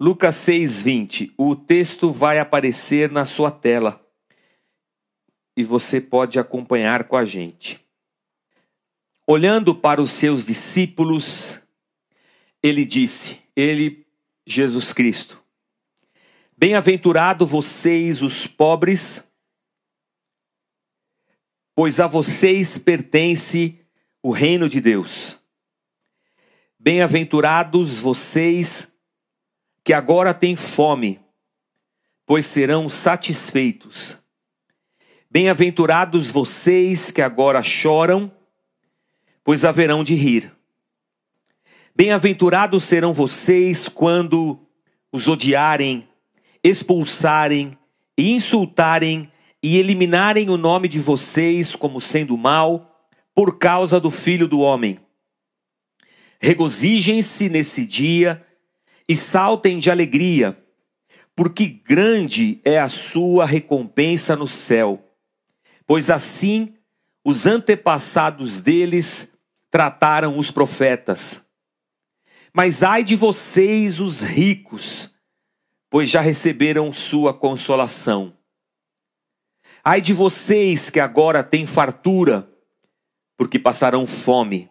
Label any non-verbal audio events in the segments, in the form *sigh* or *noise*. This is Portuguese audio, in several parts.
Lucas 6:20. O texto vai aparecer na sua tela e você pode acompanhar com a gente. Olhando para os seus discípulos, ele disse: Ele, Jesus Cristo, Bem-aventurado vocês, os pobres, pois a vocês pertence o reino de Deus. Bem-aventurados vocês que agora têm fome, pois serão satisfeitos. Bem-aventurados vocês que agora choram, pois haverão de rir. Bem-aventurados serão vocês quando os odiarem, expulsarem e insultarem e eliminarem o nome de vocês como sendo mal por causa do Filho do Homem. Regozijem-se nesse dia e saltem de alegria, porque grande é a sua recompensa no céu. Pois assim os antepassados deles trataram os profetas. Mas ai de vocês, os ricos, pois já receberam sua consolação. Ai de vocês que agora têm fartura, porque passarão fome.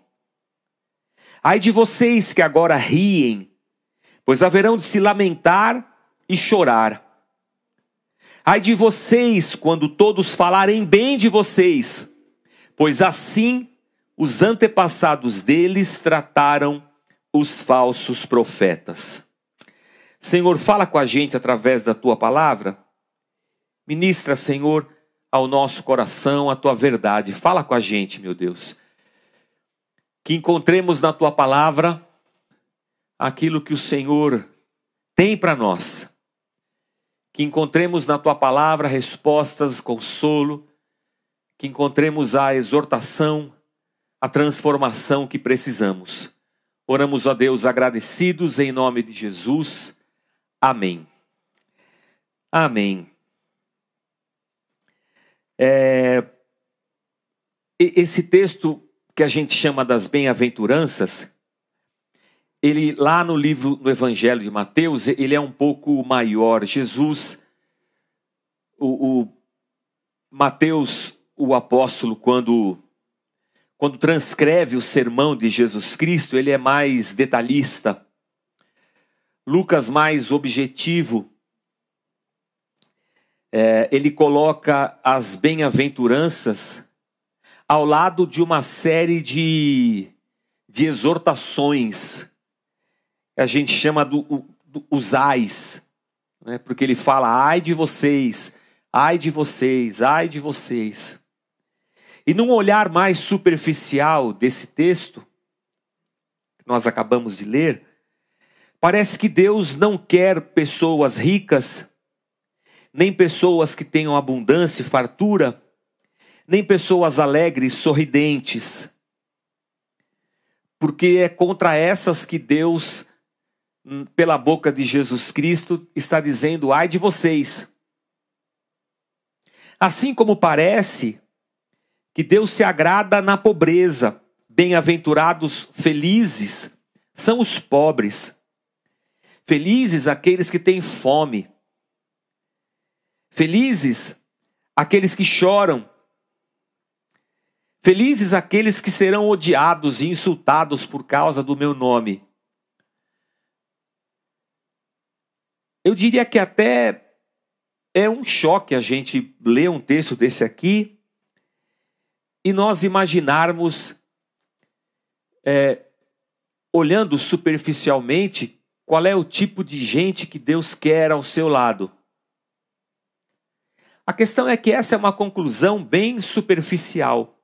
Ai de vocês que agora riem, pois haverão de se lamentar e chorar. Ai de vocês quando todos falarem bem de vocês, pois assim os antepassados deles trataram os falsos profetas. Senhor, fala com a gente através da tua palavra. Ministra, Senhor, ao nosso coração a tua verdade. Fala com a gente, meu Deus. Que encontremos na tua palavra aquilo que o Senhor tem para nós. Que encontremos na tua palavra respostas, consolo, que encontremos a exortação, a transformação que precisamos. Oramos a Deus agradecidos em nome de Jesus. Amém. Amém. É, esse texto que a gente chama das bem-aventuranças, ele lá no livro, no Evangelho de Mateus, ele é um pouco maior. Jesus, o, o Mateus, o apóstolo, quando quando transcreve o sermão de Jesus Cristo, ele é mais detalhista. Lucas mais objetivo. É, ele coloca as bem-aventuranças ao lado de uma série de, de exortações a gente chama do, do, os ais, né? porque ele fala ai de vocês, ai de vocês, ai de vocês. E num olhar mais superficial desse texto, que nós acabamos de ler, parece que Deus não quer pessoas ricas, nem pessoas que tenham abundância e fartura, nem pessoas alegres, sorridentes. Porque é contra essas que Deus pela boca de Jesus Cristo, está dizendo: ai de vocês. Assim como parece que Deus se agrada na pobreza, bem-aventurados, felizes são os pobres. Felizes aqueles que têm fome. Felizes aqueles que choram. Felizes aqueles que serão odiados e insultados por causa do meu nome. Eu diria que até é um choque a gente ler um texto desse aqui e nós imaginarmos, é, olhando superficialmente, qual é o tipo de gente que Deus quer ao seu lado. A questão é que essa é uma conclusão bem superficial.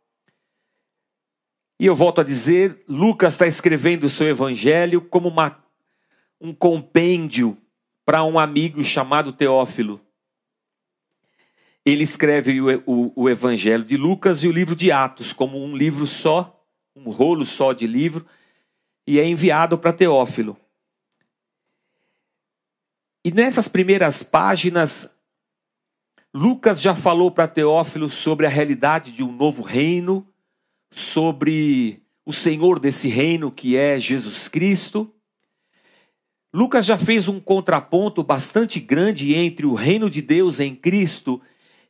E eu volto a dizer, Lucas está escrevendo o seu evangelho como uma, um compêndio para um amigo chamado Teófilo. Ele escreve o, o, o, Evangelho de Lucas e o livro de Atos como um livro só, um rolo só de livro, e é enviado para Teófilo. E nessas primeiras páginas, Lucas já falou para Teófilo sobre a realidade de um novo reino, sobre o Senhor desse reino que é Jesus Cristo Lucas já fez um contraponto bastante grande entre o reino de Deus em Cristo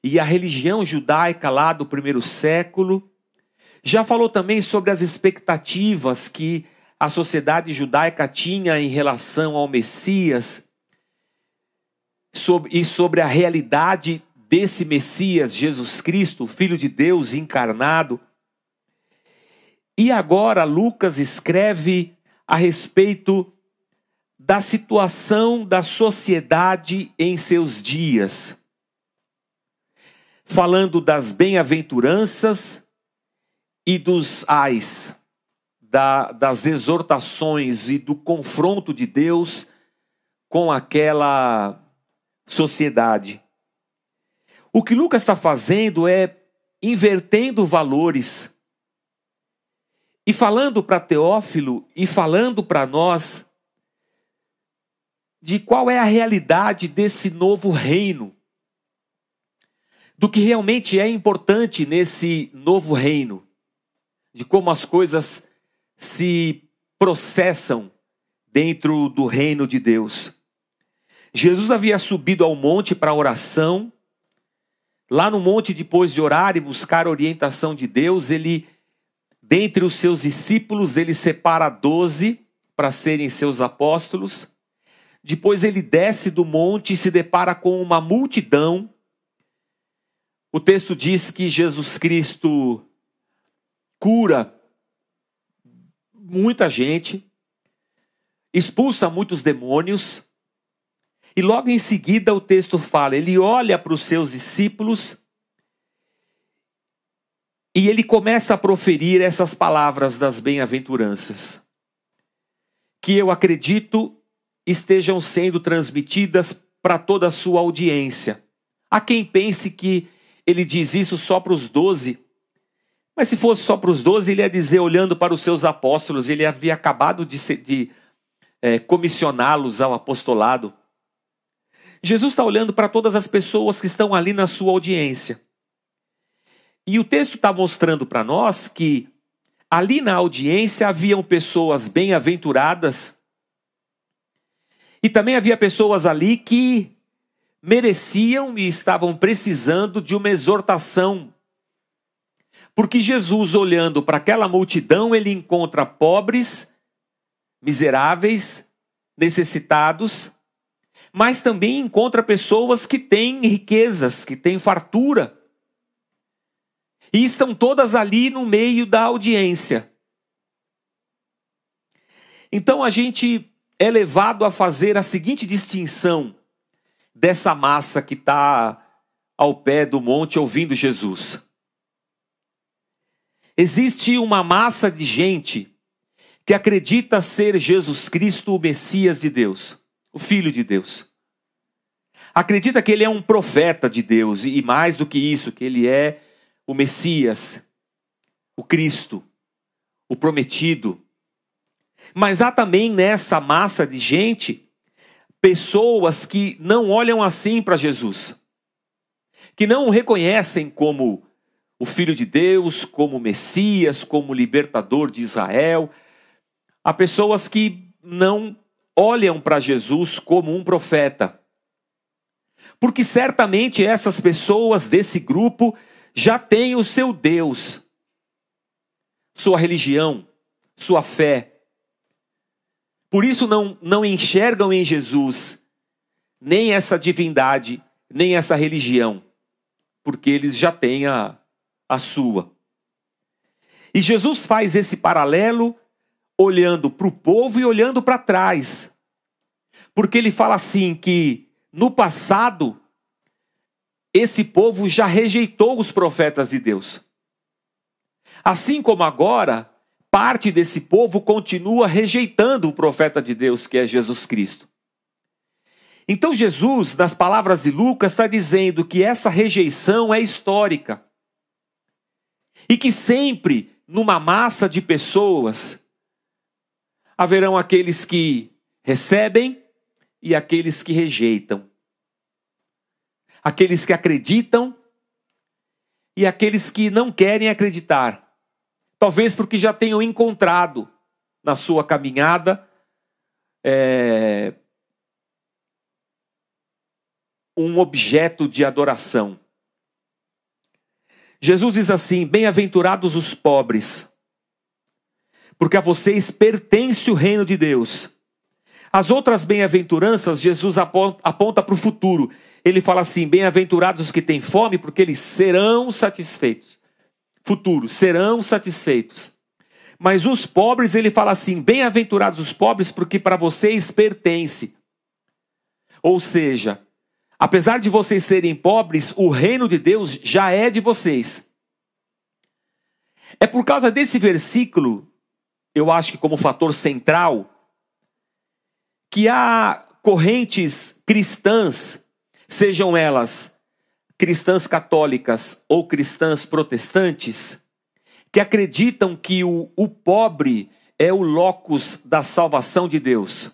e a religião judaica lá do primeiro século. Já falou também sobre as expectativas que a sociedade judaica tinha em relação ao Messias e sobre a realidade desse Messias, Jesus Cristo, Filho de Deus encarnado. E agora Lucas escreve a respeito da situação da sociedade em seus dias, falando das bem-aventuranças e dos ais, da, das exortações e do confronto de Deus com aquela sociedade. O que Lucas está fazendo é invertendo valores e falando para Teófilo e falando para nós de qual é a realidade desse novo reino, do que realmente é importante nesse novo reino, de como as coisas se processam dentro do reino de Deus. Jesus havia subido ao monte para oração. Lá no monte, depois de orar e buscar a orientação de Deus, ele, dentre os seus discípulos, ele separa doze para serem seus apóstolos. Depois ele desce do monte e se depara com uma multidão. O texto diz que Jesus Cristo cura muita gente, expulsa muitos demônios, e logo em seguida o texto fala: ele olha para os seus discípulos e ele começa a proferir essas palavras das bem-aventuranças, que eu acredito estejam sendo transmitidas para toda a sua audiência. Há quem pense que ele diz isso só para os doze, mas se fosse só para os doze, ele ia dizer, olhando para os seus apóstolos, ele havia acabado de, de é, comissioná-los ao apostolado. Jesus está olhando para todas as pessoas que estão ali na sua audiência. E o texto está mostrando para nós que ali na audiência haviam pessoas bem-aventuradas e também havia pessoas ali que mereciam e estavam precisando de uma exortação. Porque Jesus, olhando para aquela multidão, ele encontra pobres, miseráveis, necessitados, mas também encontra pessoas que têm riquezas, que têm fartura. E estão todas ali no meio da audiência. Então a gente é levado a fazer a seguinte distinção dessa massa que está ao pé do monte ouvindo Jesus. Existe uma massa de gente que acredita ser Jesus Cristo o Messias de Deus, o Filho de Deus. Acredita que ele é um profeta de Deus e mais do que isso, que ele é o Messias, o Cristo, o prometido, mas há também nessa massa de gente pessoas que não olham assim para Jesus, que não o reconhecem como o Filho de Deus, como Messias, como libertador de Israel. Há pessoas que não olham para Jesus como um profeta. Porque certamente essas pessoas desse grupo já têm o seu Deus, sua religião, sua fé. Por isso não, não enxergam em Jesus nem essa divindade, nem essa religião, porque eles já têm a, a sua. E Jesus faz esse paralelo olhando para o povo e olhando para trás. Porque ele fala assim que no passado esse povo já rejeitou os profetas de Deus. Assim como agora parte desse povo continua rejeitando o profeta de Deus, que é Jesus Cristo. Então, Jesus, nas palavras de Lucas, está dizendo que essa rejeição é histórica. E que sempre, numa massa de pessoas, haverão aqueles que recebem e aqueles que rejeitam. Aqueles que acreditam e aqueles que não querem acreditar. Talvez porque já tenham encontrado na sua caminhada é, um objeto de adoração. Jesus diz assim: Bem-aventurados os pobres, porque a vocês pertence o reino de Deus. As outras bem-aventuranças, Jesus aponta para o futuro. Ele fala assim: Bem-aventurados os que têm fome, porque eles serão satisfeitos. Futuro, serão satisfeitos. Mas os pobres, ele fala assim: Bem-aventurados os pobres, porque para vocês pertence. Ou seja, apesar de vocês serem pobres, o reino de Deus já é de vocês. É por causa desse versículo, eu acho que como fator central, que há correntes cristãs, sejam elas cristãs católicas ou cristãs protestantes, que acreditam que o, o pobre é o locus da salvação de Deus.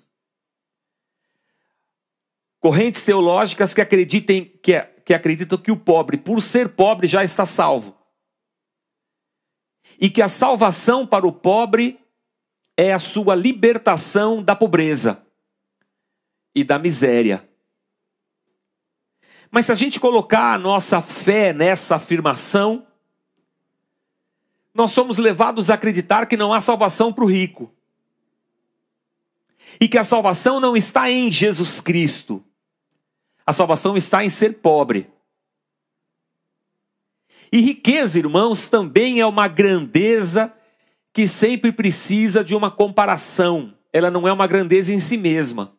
Correntes teológicas que acreditem que, que acreditam que o pobre, por ser pobre, já está salvo. E que a salvação para o pobre é a sua libertação da pobreza e da miséria. Mas se a gente colocar a nossa fé nessa afirmação, nós somos levados a acreditar que não há salvação para o rico. E que a salvação não está em Jesus Cristo. A salvação está em ser pobre. E riqueza, irmãos, também é uma grandeza que sempre precisa de uma comparação. Ela não é uma grandeza em si mesma.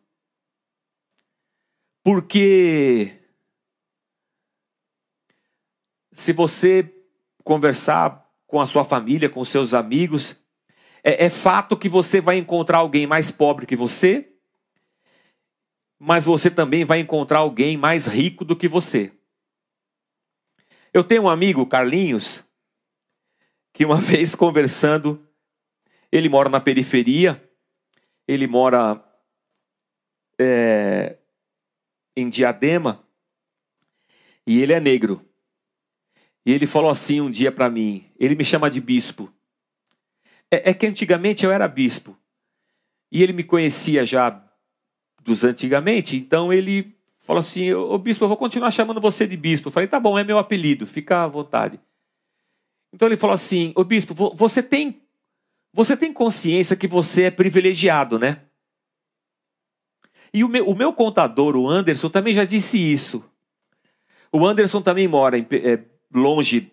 Porque se você conversar com a sua família, com seus amigos, é, é fato que você vai encontrar alguém mais pobre que você, mas você também vai encontrar alguém mais rico do que você. Eu tenho um amigo, Carlinhos, que uma *laughs* vez conversando, ele mora na periferia, ele mora é, em Diadema, e ele é negro. E ele falou assim um dia para mim, ele me chama de bispo. É, é, que antigamente eu era bispo. E ele me conhecia já dos antigamente, então ele falou assim: Ô bispo, eu vou continuar chamando você de bispo. Eu falei: tá bom, é meu apelido, fica à vontade. Então ele falou assim: Ô bispo, você tem, você tem consciência que você é privilegiado, né? E o meu, o meu contador, o Anderson, também já disse isso. O Anderson também mora em, é, longe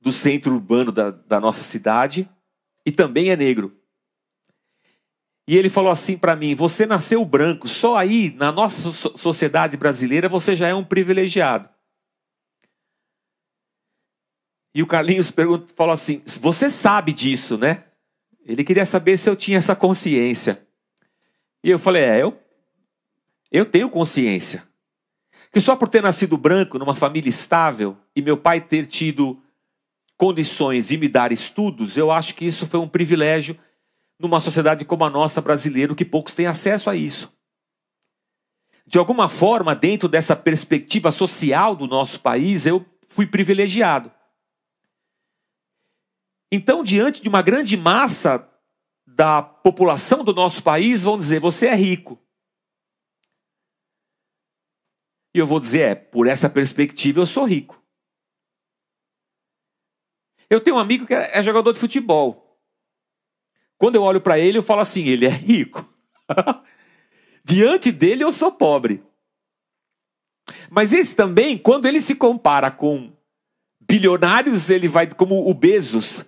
do centro urbano da, da nossa cidade e também é negro. E ele falou assim para mim: Você nasceu branco, só aí, na nossa sociedade brasileira, você já é um privilegiado. E o Carlinhos perguntou, falou assim: Você sabe disso, né? Ele queria saber se eu tinha essa consciência. E eu falei: É, eu, eu tenho consciência que só por ter nascido branco numa família estável e meu pai ter tido condições de me dar estudos, eu acho que isso foi um privilégio numa sociedade como a nossa brasileira, que poucos têm acesso a isso. De alguma forma, dentro dessa perspectiva social do nosso país, eu fui privilegiado. Então, diante de uma grande massa da população do nosso país, vão dizer: você é rico. E eu vou dizer, é, por essa perspectiva eu sou rico. Eu tenho um amigo que é jogador de futebol. Quando eu olho para ele, eu falo assim: ele é rico. *laughs* Diante dele, eu sou pobre. Mas esse também, quando ele se compara com bilionários, ele vai como o Bezos,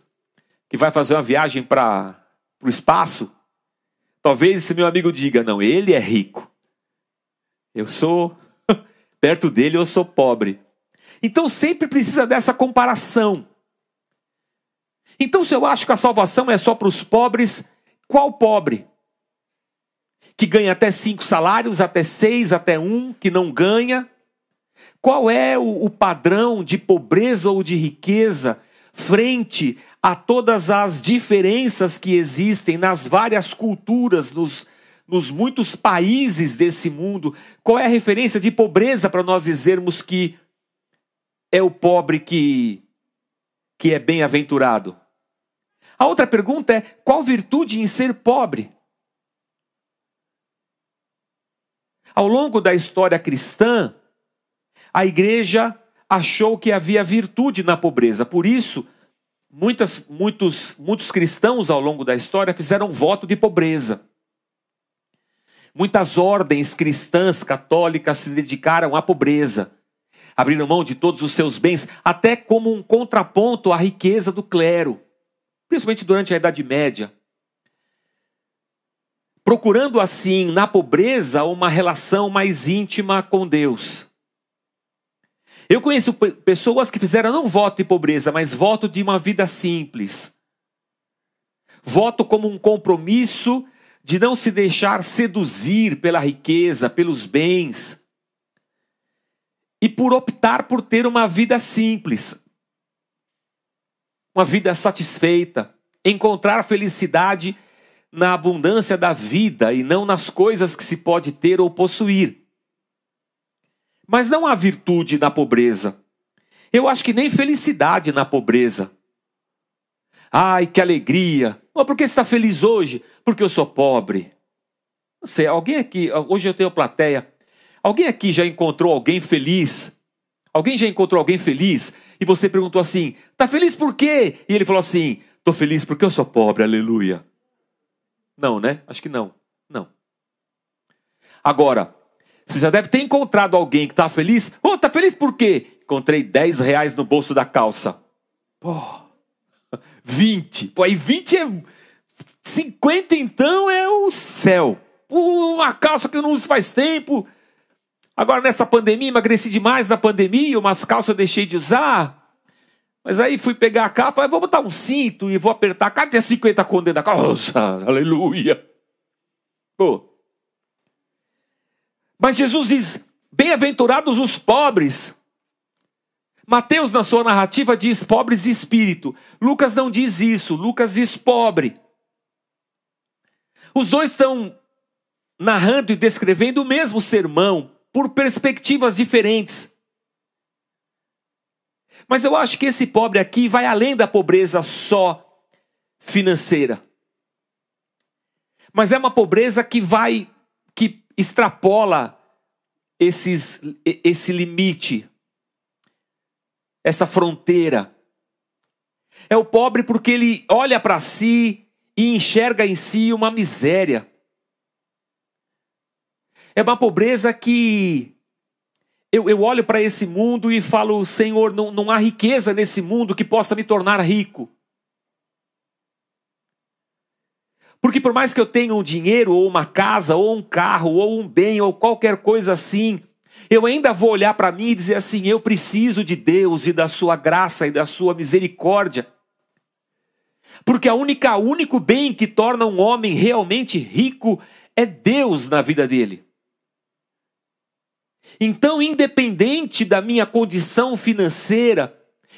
que vai fazer uma viagem para o espaço. Talvez esse meu amigo diga: não, ele é rico. Eu sou perto dele eu sou pobre. Então sempre precisa dessa comparação. Então, se eu acho que a salvação é só para os pobres, qual pobre? Que ganha até cinco salários, até seis, até um, que não ganha? Qual é o, o padrão de pobreza ou de riqueza frente a todas as diferenças que existem nas várias culturas, nos, nos muitos países desse mundo, qual é a referência de pobreza para nós dizermos que é o pobre que, que é bem-aventurado? A outra pergunta é: qual virtude em ser pobre? Ao longo da história cristã, a igreja achou que havia virtude na pobreza. Por isso, muitas, muitos, muitos cristãos ao longo da história fizeram voto de pobreza. Muitas ordens cristãs católicas se dedicaram à pobreza. Abriram mão de todos os seus bens, até como um contraponto à riqueza do clero, principalmente durante a Idade Média. Procurando assim, na pobreza, uma relação mais íntima com Deus. Eu conheço pessoas que fizeram não voto de pobreza, mas voto de uma vida simples. Voto como um compromisso de não se deixar seduzir pela riqueza, pelos bens, e por optar por ter uma vida simples, uma vida satisfeita, encontrar felicidade na abundância da vida e não nas coisas que se pode ter ou possuir. Mas não há virtude na pobreza. Eu acho que nem felicidade na pobreza. Ai, que alegria! Mas por que você está feliz hoje? Porque eu sou pobre. Não sei, alguém aqui, hoje eu tenho plateia. Alguém aqui já encontrou alguém feliz? Alguém já encontrou alguém feliz? E você perguntou assim: tá feliz por quê? E ele falou assim: tô feliz porque eu sou pobre, aleluia. Não, né? Acho que não. Não. Agora, você já deve ter encontrado alguém que está feliz. Oh, tá feliz por quê? Encontrei 10 reais no bolso da calça. Pô, 20. Pô, aí 20 é. 50 então é o céu. Uma calça que eu não uso faz tempo. Agora nessa pandemia, emagreci demais na pandemia, umas calças eu deixei de usar. Mas aí fui pegar a capa, falei, vou botar um cinto e vou apertar. Cadê 50 conto dentro da calça? *laughs* Aleluia. Pô. Mas Jesus diz: bem-aventurados os pobres. Mateus, na sua narrativa, diz pobres de espírito. Lucas não diz isso. Lucas diz pobre. Os dois estão narrando e descrevendo o mesmo sermão, por perspectivas diferentes. Mas eu acho que esse pobre aqui vai além da pobreza só financeira. Mas é uma pobreza que vai, que extrapola esses, esse limite, essa fronteira. É o pobre porque ele olha para si e enxerga em si uma miséria. É uma pobreza que eu, eu olho para esse mundo e falo, Senhor, não, não há riqueza nesse mundo que possa me tornar rico. Porque por mais que eu tenha um dinheiro, ou uma casa, ou um carro, ou um bem, ou qualquer coisa assim, eu ainda vou olhar para mim e dizer assim: eu preciso de Deus e da sua graça e da sua misericórdia. Porque a única, único bem que torna um homem realmente rico é Deus na vida dele. Então, independente da minha condição financeira,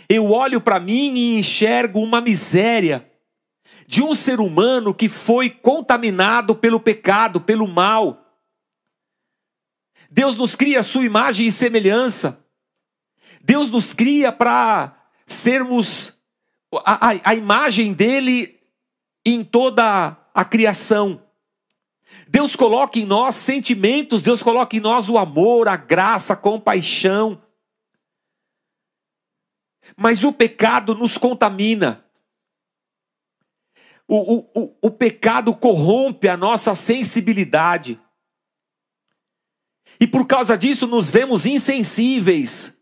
eu olho para mim e enxergo uma miséria de um ser humano que foi contaminado pelo pecado, pelo mal. Deus nos cria a sua imagem e semelhança. Deus nos cria para sermos a, a, a imagem dele em toda a criação. Deus coloca em nós sentimentos, Deus coloca em nós o amor, a graça, a compaixão. Mas o pecado nos contamina. O, o, o, o pecado corrompe a nossa sensibilidade. E por causa disso nos vemos insensíveis.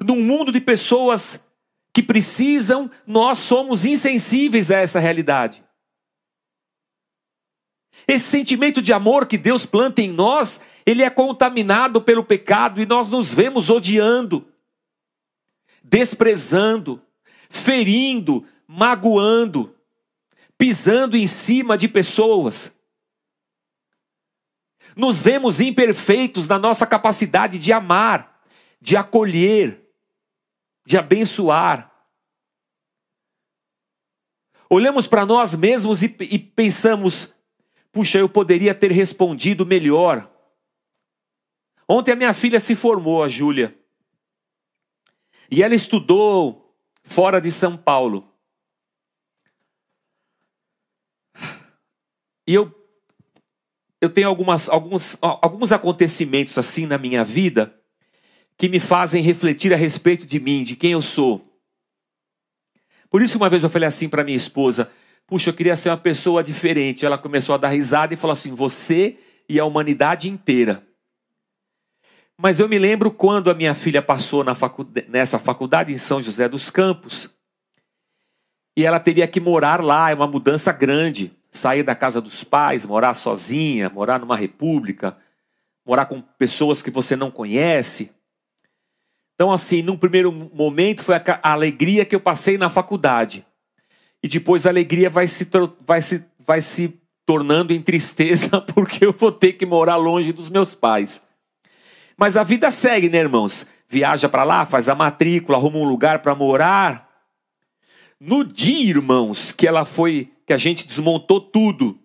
Num mundo de pessoas que precisam, nós somos insensíveis a essa realidade. Esse sentimento de amor que Deus planta em nós, ele é contaminado pelo pecado e nós nos vemos odiando, desprezando, ferindo, magoando, pisando em cima de pessoas. Nos vemos imperfeitos na nossa capacidade de amar, de acolher, de abençoar. Olhamos para nós mesmos e, e pensamos: Puxa, eu poderia ter respondido melhor. Ontem a minha filha se formou, a Júlia. E ela estudou fora de São Paulo. E eu, eu tenho algumas, alguns, alguns acontecimentos assim na minha vida que me fazem refletir a respeito de mim, de quem eu sou. Por isso, uma vez eu falei assim para minha esposa: Puxa, eu queria ser uma pessoa diferente. Ela começou a dar risada e falou assim: Você e a humanidade inteira. Mas eu me lembro quando a minha filha passou facu... nessa faculdade em São José dos Campos. E ela teria que morar lá, é uma mudança grande. Sair da casa dos pais, morar sozinha, morar numa república, morar com pessoas que você não conhece. Então, assim, num primeiro momento foi a alegria que eu passei na faculdade. E depois a alegria vai se, vai se, vai se tornando em tristeza *laughs* porque eu vou ter que morar longe dos meus pais. Mas a vida segue, né, irmãos? Viaja para lá, faz a matrícula, arruma um lugar para morar. No dia, irmãos, que ela foi, que a gente desmontou tudo.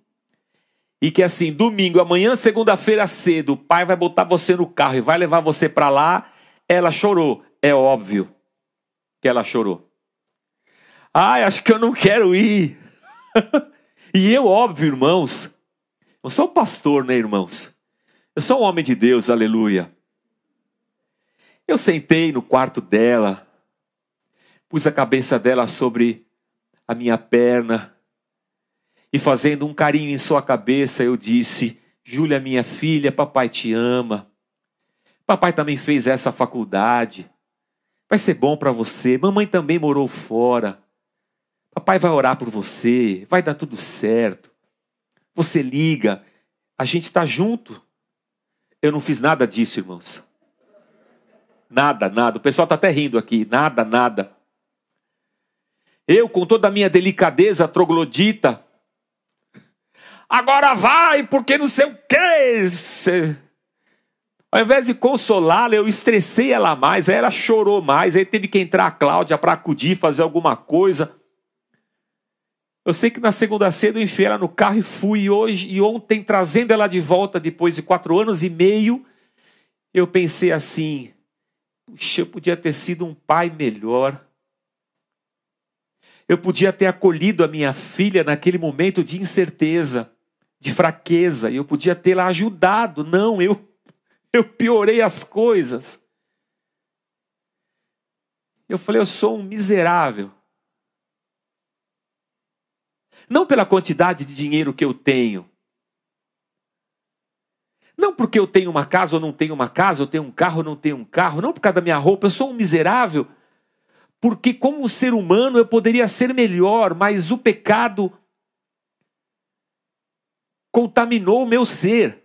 E que assim, domingo, amanhã, segunda-feira cedo, o pai vai botar você no carro e vai levar você para lá. Ela chorou. É óbvio que ela chorou. Ai, acho que eu não quero ir. *laughs* e eu, óbvio, irmãos, eu sou pastor, né, irmãos? Eu sou um homem de Deus, aleluia. Eu sentei no quarto dela, pus a cabeça dela sobre a minha perna e fazendo um carinho em sua cabeça, eu disse: Júlia, minha filha, papai te ama. Papai também fez essa faculdade. Vai ser bom para você. Mamãe também morou fora. Papai vai orar por você. Vai dar tudo certo. Você liga. A gente está junto. Eu não fiz nada disso, irmãos. Nada, nada. O pessoal está até rindo aqui. Nada, nada. Eu, com toda a minha delicadeza troglodita, agora vai, porque não sei o quê. Ao invés de consolá-la, eu estressei ela mais, aí ela chorou mais, aí teve que entrar a Cláudia para acudir, fazer alguma coisa. Eu sei que na segunda cedo eu enfiei ela no carro e fui hoje e ontem trazendo ela de volta depois de quatro anos e meio, eu pensei assim: Puxa, eu podia ter sido um pai melhor. Eu podia ter acolhido a minha filha naquele momento de incerteza, de fraqueza, e eu podia tê-la ajudado. Não, eu, eu piorei as coisas. Eu falei, eu sou um miserável. Não pela quantidade de dinheiro que eu tenho, não porque eu tenho uma casa ou não tenho uma casa, eu tenho um carro ou não tenho um carro, não por causa da minha roupa, eu sou um miserável. Porque, como ser humano, eu poderia ser melhor, mas o pecado contaminou o meu ser.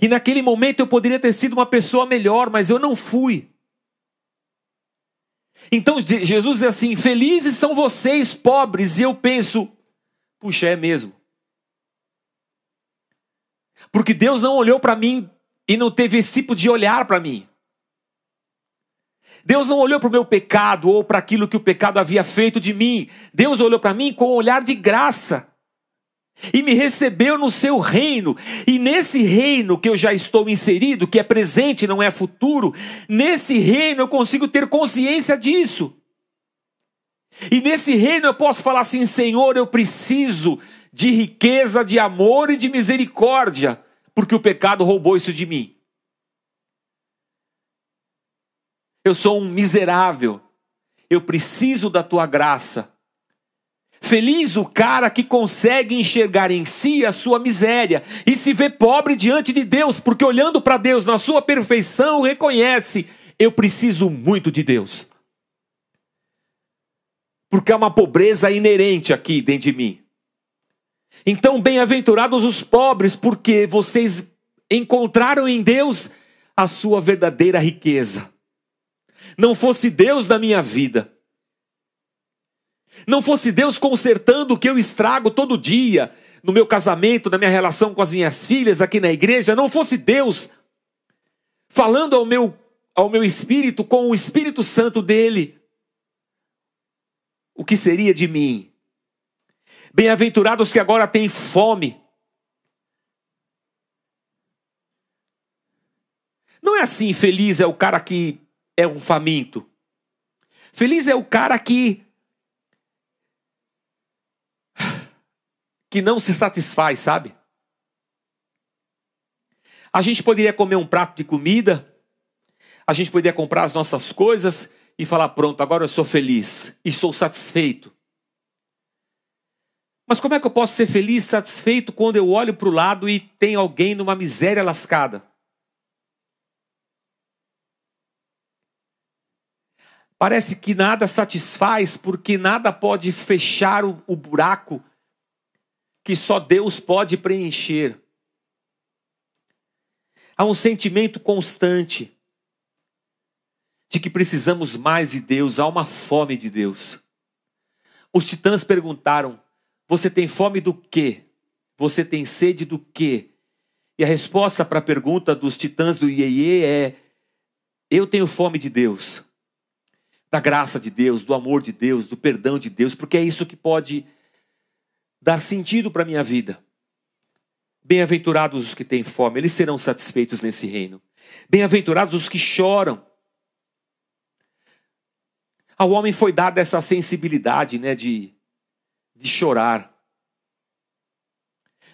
E naquele momento eu poderia ter sido uma pessoa melhor, mas eu não fui. Então Jesus diz assim: Felizes são vocês, pobres, e eu penso, puxa, é mesmo. Porque Deus não olhou para mim e não teve esse tipo de olhar para mim. Deus não olhou para o meu pecado ou para aquilo que o pecado havia feito de mim. Deus olhou para mim com um olhar de graça e me recebeu no seu reino. E nesse reino que eu já estou inserido, que é presente, não é futuro, nesse reino eu consigo ter consciência disso. E nesse reino eu posso falar assim: Senhor, eu preciso de riqueza, de amor e de misericórdia, porque o pecado roubou isso de mim. Eu sou um miserável, eu preciso da tua graça. Feliz o cara que consegue enxergar em si a sua miséria e se vê pobre diante de Deus, porque olhando para Deus na sua perfeição, reconhece: eu preciso muito de Deus. Porque há uma pobreza inerente aqui dentro de mim. Então, bem-aventurados os pobres, porque vocês encontraram em Deus a sua verdadeira riqueza. Não fosse Deus na minha vida, não fosse Deus consertando o que eu estrago todo dia, no meu casamento, na minha relação com as minhas filhas, aqui na igreja, não fosse Deus falando ao meu, ao meu espírito com o Espírito Santo dele, o que seria de mim? Bem-aventurados que agora têm fome. Não é assim, feliz é o cara que é um faminto. Feliz é o cara que que não se satisfaz, sabe? A gente poderia comer um prato de comida, a gente poderia comprar as nossas coisas e falar: pronto, agora eu sou feliz, estou satisfeito. Mas como é que eu posso ser feliz, satisfeito, quando eu olho para o lado e tem alguém numa miséria lascada? Parece que nada satisfaz, porque nada pode fechar o, o buraco que só Deus pode preencher. Há um sentimento constante de que precisamos mais de Deus, há uma fome de Deus. Os titãs perguntaram: Você tem fome do quê? Você tem sede do quê? E a resposta para a pergunta dos titãs do Iê é: Eu tenho fome de Deus da graça de Deus, do amor de Deus, do perdão de Deus, porque é isso que pode dar sentido para a minha vida. Bem-aventurados os que têm fome, eles serão satisfeitos nesse reino. Bem-aventurados os que choram. Ao homem foi dada essa sensibilidade, né, de, de chorar.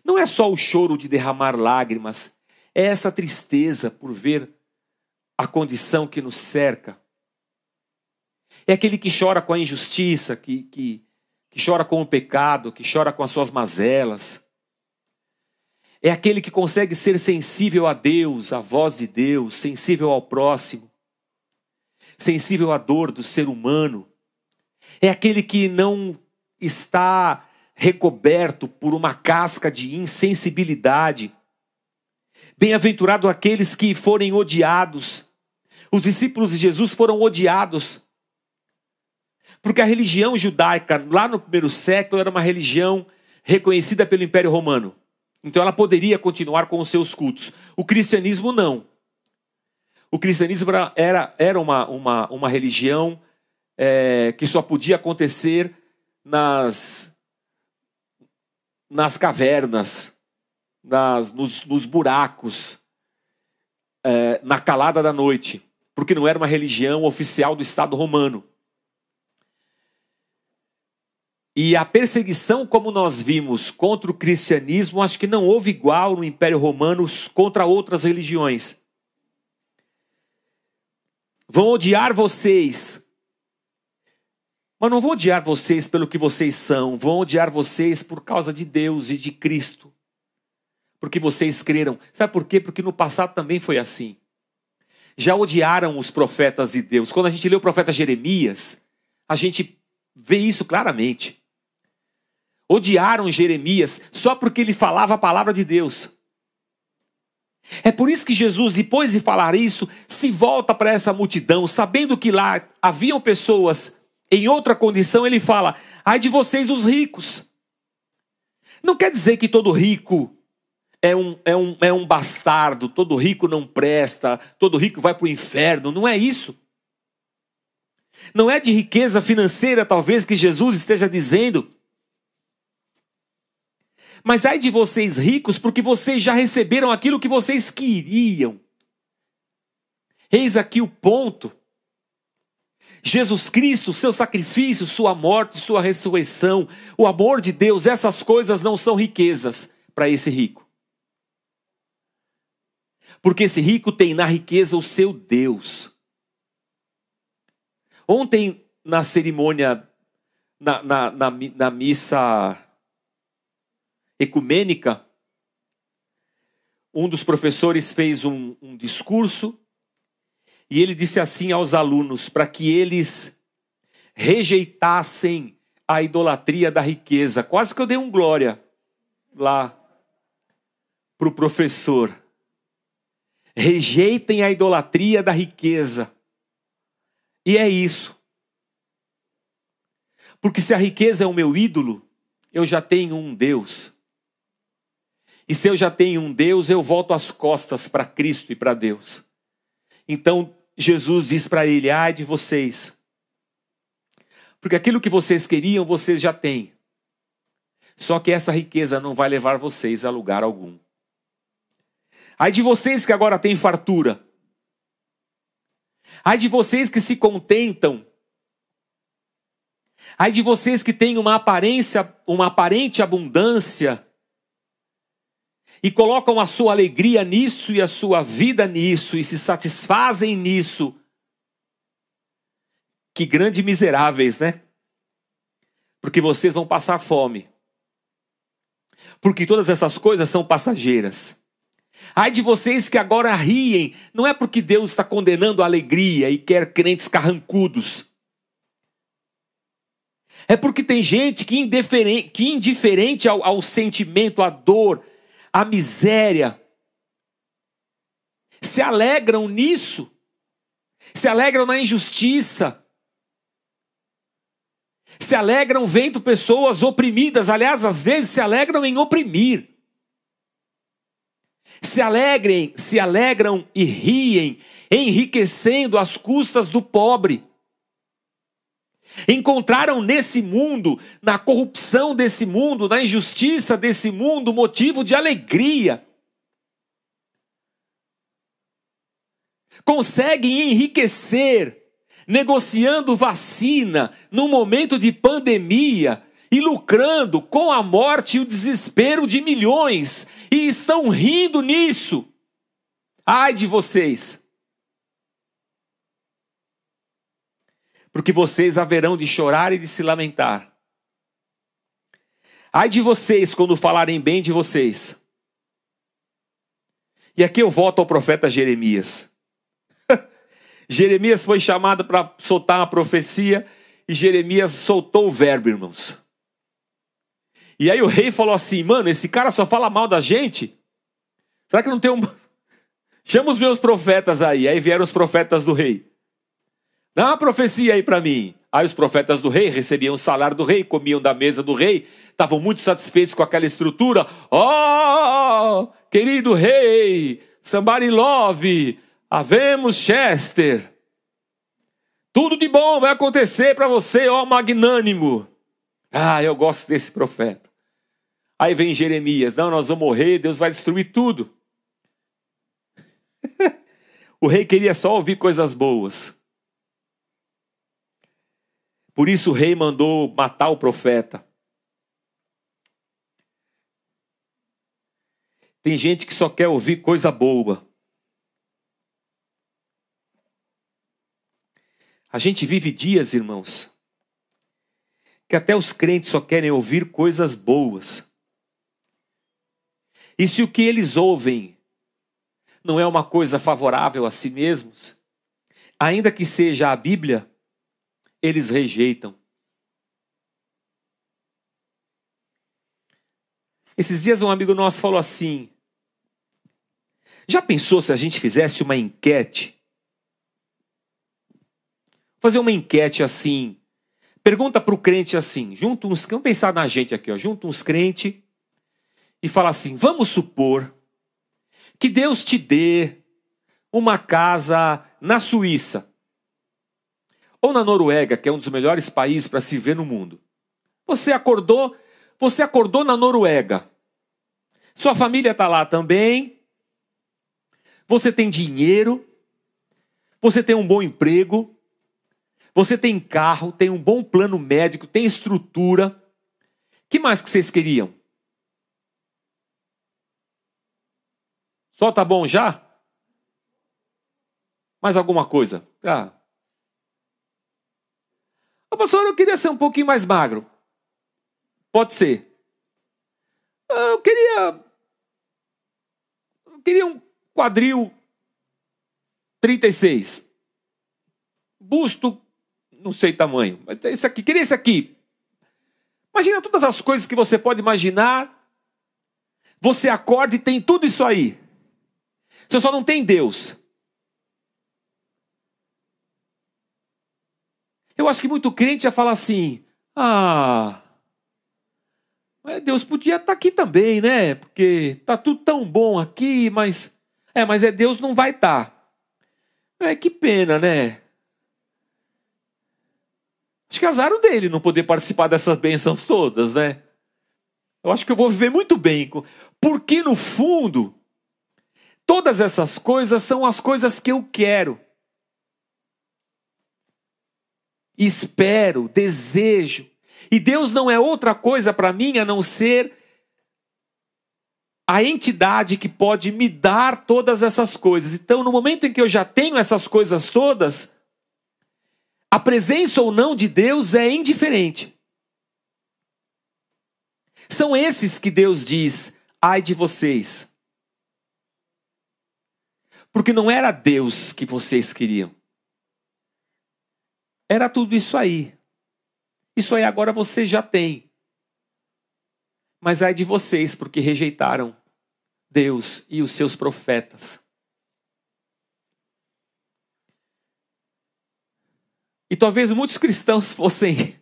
Não é só o choro de derramar lágrimas, é essa tristeza por ver a condição que nos cerca. É aquele que chora com a injustiça, que, que, que chora com o pecado, que chora com as suas mazelas. É aquele que consegue ser sensível a Deus, à voz de Deus, sensível ao próximo, sensível à dor do ser humano. É aquele que não está recoberto por uma casca de insensibilidade. Bem-aventurado aqueles que forem odiados. Os discípulos de Jesus foram odiados porque a religião judaica, lá no primeiro século, era uma religião reconhecida pelo Império Romano. Então ela poderia continuar com os seus cultos. O cristianismo não. O cristianismo era, era uma, uma, uma religião é, que só podia acontecer nas, nas cavernas, nas, nos, nos buracos, é, na calada da noite, porque não era uma religião oficial do Estado romano. E a perseguição, como nós vimos, contra o cristianismo, acho que não houve igual no Império Romano contra outras religiões. Vão odiar vocês, mas não vão odiar vocês pelo que vocês são, vão odiar vocês por causa de Deus e de Cristo. Porque vocês creram. Sabe por quê? Porque no passado também foi assim. Já odiaram os profetas de Deus. Quando a gente lê o profeta Jeremias, a gente vê isso claramente odiaram Jeremias só porque ele falava a palavra de Deus. É por isso que Jesus, depois de falar isso, se volta para essa multidão, sabendo que lá haviam pessoas em outra condição, ele fala: ai de vocês, os ricos. Não quer dizer que todo rico é um, é um, é um bastardo, todo rico não presta, todo rico vai para o inferno. Não é isso. Não é de riqueza financeira, talvez, que Jesus esteja dizendo. Mas ai de vocês ricos, porque vocês já receberam aquilo que vocês queriam. Eis aqui o ponto. Jesus Cristo, seu sacrifício, sua morte, sua ressurreição, o amor de Deus, essas coisas não são riquezas para esse rico. Porque esse rico tem na riqueza o seu Deus. Ontem, na cerimônia, na, na, na, na missa ecumênica, um dos professores fez um, um discurso e ele disse assim aos alunos para que eles rejeitassem a idolatria da riqueza. Quase que eu dei um glória lá para o professor. Rejeitem a idolatria da riqueza. E é isso. Porque se a riqueza é o meu ídolo, eu já tenho um Deus. E se eu já tenho um Deus, eu volto as costas para Cristo e para Deus. Então Jesus diz para ele: ai de vocês, porque aquilo que vocês queriam, vocês já têm. Só que essa riqueza não vai levar vocês a lugar algum. Ai de vocês que agora têm fartura. Ai de vocês que se contentam Ai de vocês que têm uma aparência, uma aparente abundância e colocam a sua alegria nisso e a sua vida nisso e se satisfazem nisso. Que grande miseráveis, né? Porque vocês vão passar fome. Porque todas essas coisas são passageiras. Ai de vocês que agora riem, não é porque Deus está condenando a alegria e quer crentes carrancudos. É porque tem gente que indiferente, que indiferente ao, ao sentimento, à dor, à miséria, se alegram nisso, se alegram na injustiça, se alegram vendo pessoas oprimidas, aliás, às vezes se alegram em oprimir. Se alegrem, se alegram e riem, enriquecendo às custas do pobre. Encontraram nesse mundo, na corrupção desse mundo, na injustiça desse mundo, motivo de alegria. Conseguem enriquecer negociando vacina num momento de pandemia e lucrando com a morte e o desespero de milhões e estão rindo nisso. Ai de vocês! Porque vocês haverão de chorar e de se lamentar. Ai de vocês quando falarem bem de vocês. E aqui eu volto ao profeta Jeremias. *laughs* Jeremias foi chamado para soltar uma profecia e Jeremias soltou o verbo, irmãos. E aí o rei falou assim: mano, esse cara só fala mal da gente. Será que não tem um. *laughs* Chama os meus profetas aí. Aí vieram os profetas do rei. Dá uma profecia aí para mim. Aí os profetas do rei recebiam o salário do rei, comiam da mesa do rei, estavam muito satisfeitos com aquela estrutura. Oh, querido rei, somebody love, havemos Chester. Tudo de bom vai acontecer para você, ó magnânimo. Ah, eu gosto desse profeta. Aí vem Jeremias: Não, nós vamos morrer, Deus vai destruir tudo. *laughs* o rei queria só ouvir coisas boas. Por isso o rei mandou matar o profeta. Tem gente que só quer ouvir coisa boa. A gente vive dias, irmãos, que até os crentes só querem ouvir coisas boas. E se o que eles ouvem não é uma coisa favorável a si mesmos, ainda que seja a Bíblia, eles rejeitam. Esses dias um amigo nosso falou assim: Já pensou se a gente fizesse uma enquete? Fazer uma enquete assim, Pergunta para o crente assim, junta uns, vamos pensar na gente aqui, ó, junta uns crentes e fala assim: vamos supor que Deus te dê uma casa na Suíça ou na Noruega, que é um dos melhores países para se ver no mundo. Você acordou, você acordou na Noruega. Sua família está lá também. Você tem dinheiro. Você tem um bom emprego. Você tem carro, tem um bom plano médico, tem estrutura. que mais que vocês queriam? Só tá bom já? Mais alguma coisa? Ah. O pastor, eu queria ser um pouquinho mais magro. Pode ser. Ah, eu queria. Eu queria um quadril 36. Busto não sei tamanho, mas é esse aqui, queria esse aqui. Imagina todas as coisas que você pode imaginar. Você acorda e tem tudo isso aí. Você só não tem Deus. Eu acho que muito crente ia falar assim: ah, Deus podia estar tá aqui também, né? Porque tá tudo tão bom aqui, mas. É, mas é Deus não vai estar. Tá. É que pena, né? Acho que azar o dele não poder participar dessas bênçãos todas, né? Eu acho que eu vou viver muito bem. Porque, no fundo, todas essas coisas são as coisas que eu quero. Espero, desejo. E Deus não é outra coisa para mim a não ser a entidade que pode me dar todas essas coisas. Então, no momento em que eu já tenho essas coisas todas, a presença ou não de Deus é indiferente. São esses que Deus diz: ai de vocês. Porque não era Deus que vocês queriam. Era tudo isso aí. Isso aí agora você já tem. Mas ai de vocês, porque rejeitaram Deus e os seus profetas. E talvez muitos cristãos *laughs* fossem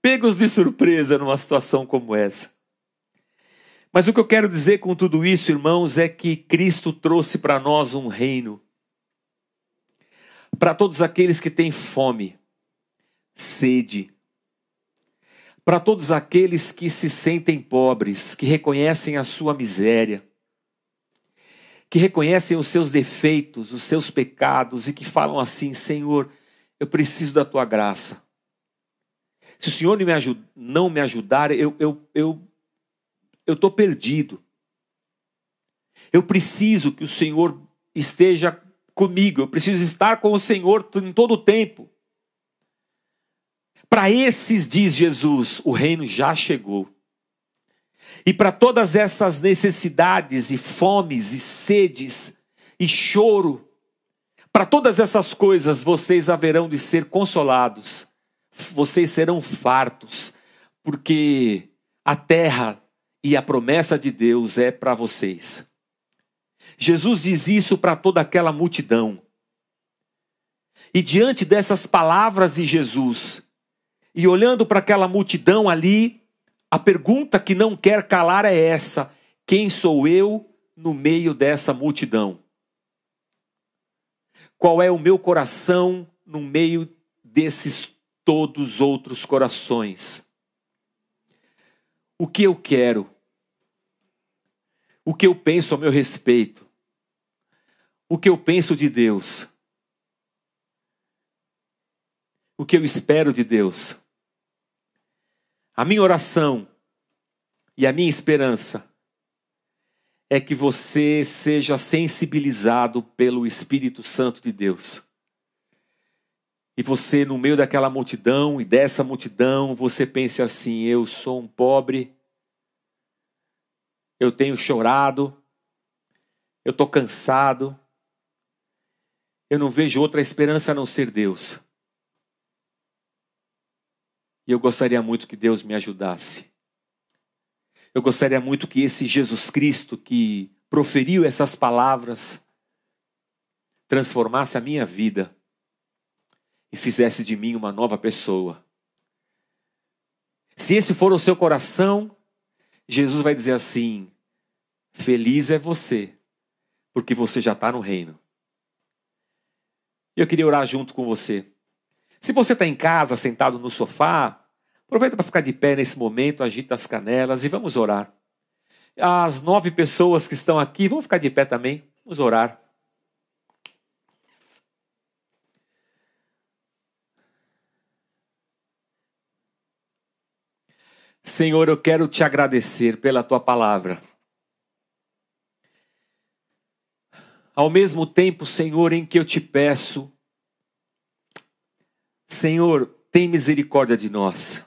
pegos de surpresa numa situação como essa. Mas o que eu quero dizer com tudo isso, irmãos, é que Cristo trouxe para nós um reino. Para todos aqueles que têm fome, sede. Para todos aqueles que se sentem pobres, que reconhecem a sua miséria, que reconhecem os seus defeitos, os seus pecados e que falam assim: Senhor, eu preciso da tua graça. Se o Senhor não me ajudar, eu, eu, eu eu estou perdido. Eu preciso que o Senhor esteja comigo, eu preciso estar com o Senhor em todo o tempo. Para esses, diz Jesus, o reino já chegou. E para todas essas necessidades e fomes e sedes e choro, para todas essas coisas vocês haverão de ser consolados, vocês serão fartos, porque a terra e a promessa de Deus é para vocês. Jesus diz isso para toda aquela multidão. E diante dessas palavras de Jesus, e olhando para aquela multidão ali, a pergunta que não quer calar é essa: quem sou eu no meio dessa multidão? Qual é o meu coração no meio desses todos outros corações? O que eu quero? o que eu penso a meu respeito, o que eu penso de Deus, o que eu espero de Deus. A minha oração e a minha esperança é que você seja sensibilizado pelo Espírito Santo de Deus. E você, no meio daquela multidão e dessa multidão, você pense assim: eu sou um pobre eu tenho chorado, eu estou cansado, eu não vejo outra esperança a não ser Deus. E eu gostaria muito que Deus me ajudasse. Eu gostaria muito que esse Jesus Cristo que proferiu essas palavras transformasse a minha vida e fizesse de mim uma nova pessoa. Se esse for o seu coração, Jesus vai dizer assim: Feliz é você, porque você já está no reino. E eu queria orar junto com você. Se você está em casa, sentado no sofá, aproveita para ficar de pé nesse momento, agita as canelas e vamos orar. As nove pessoas que estão aqui, vamos ficar de pé também, vamos orar. Senhor, eu quero te agradecer pela tua palavra. Ao mesmo tempo, Senhor, em que eu te peço, Senhor, tem misericórdia de nós.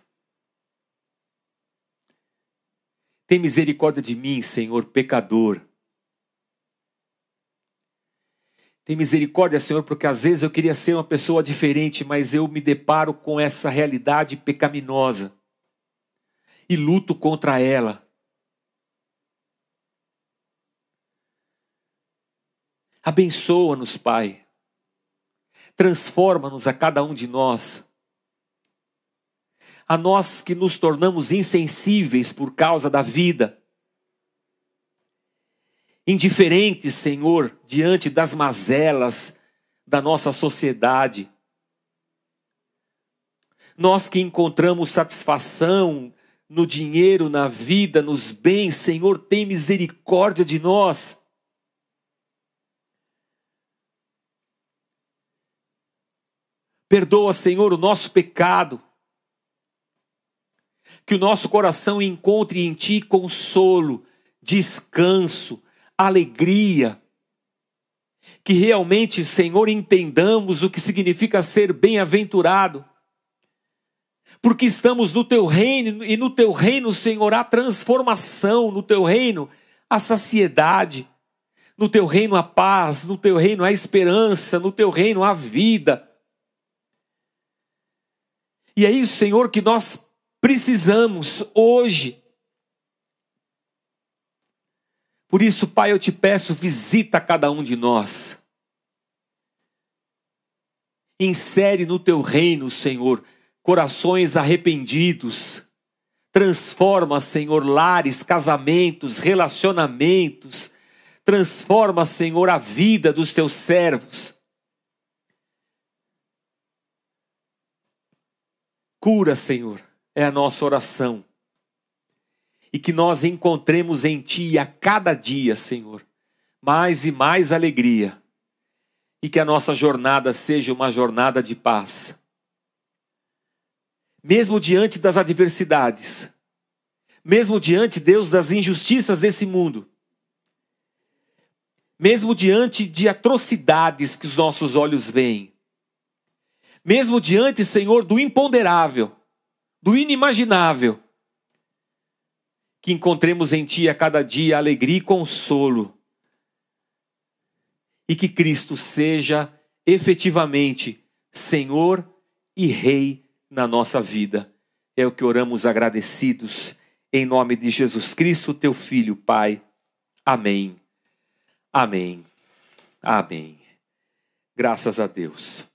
Tem misericórdia de mim, Senhor, pecador. Tem misericórdia, Senhor, porque às vezes eu queria ser uma pessoa diferente, mas eu me deparo com essa realidade pecaminosa e luto contra ela. Abençoa-nos, Pai. Transforma-nos a cada um de nós. A nós que nos tornamos insensíveis por causa da vida. Indiferentes, Senhor, diante das mazelas da nossa sociedade. Nós que encontramos satisfação no dinheiro, na vida, nos bens, Senhor, tem misericórdia de nós. Perdoa, Senhor, o nosso pecado. Que o nosso coração encontre em Ti consolo, descanso, alegria. Que realmente, Senhor, entendamos o que significa ser bem-aventurado. Porque estamos no Teu reino e no Teu reino, Senhor, há transformação, no Teu reino há saciedade, no Teu reino há paz, no Teu reino há esperança, no Teu reino há vida. E é isso, Senhor, que nós precisamos hoje. Por isso, Pai, eu te peço, visita cada um de nós. Insere no teu reino, Senhor, corações arrependidos. Transforma, Senhor, lares, casamentos, relacionamentos. Transforma, Senhor, a vida dos teus servos. Cura, Senhor, é a nossa oração. E que nós encontremos em Ti a cada dia, Senhor, mais e mais alegria. E que a nossa jornada seja uma jornada de paz. Mesmo diante das adversidades, mesmo diante, Deus, das injustiças desse mundo, mesmo diante de atrocidades que os nossos olhos veem, mesmo diante, Senhor, do imponderável, do inimaginável, que encontremos em Ti a cada dia alegria e consolo, e que Cristo seja efetivamente Senhor e Rei na nossa vida. É o que oramos agradecidos, em nome de Jesus Cristo, Teu Filho, Pai. Amém. Amém. Amém. Graças a Deus.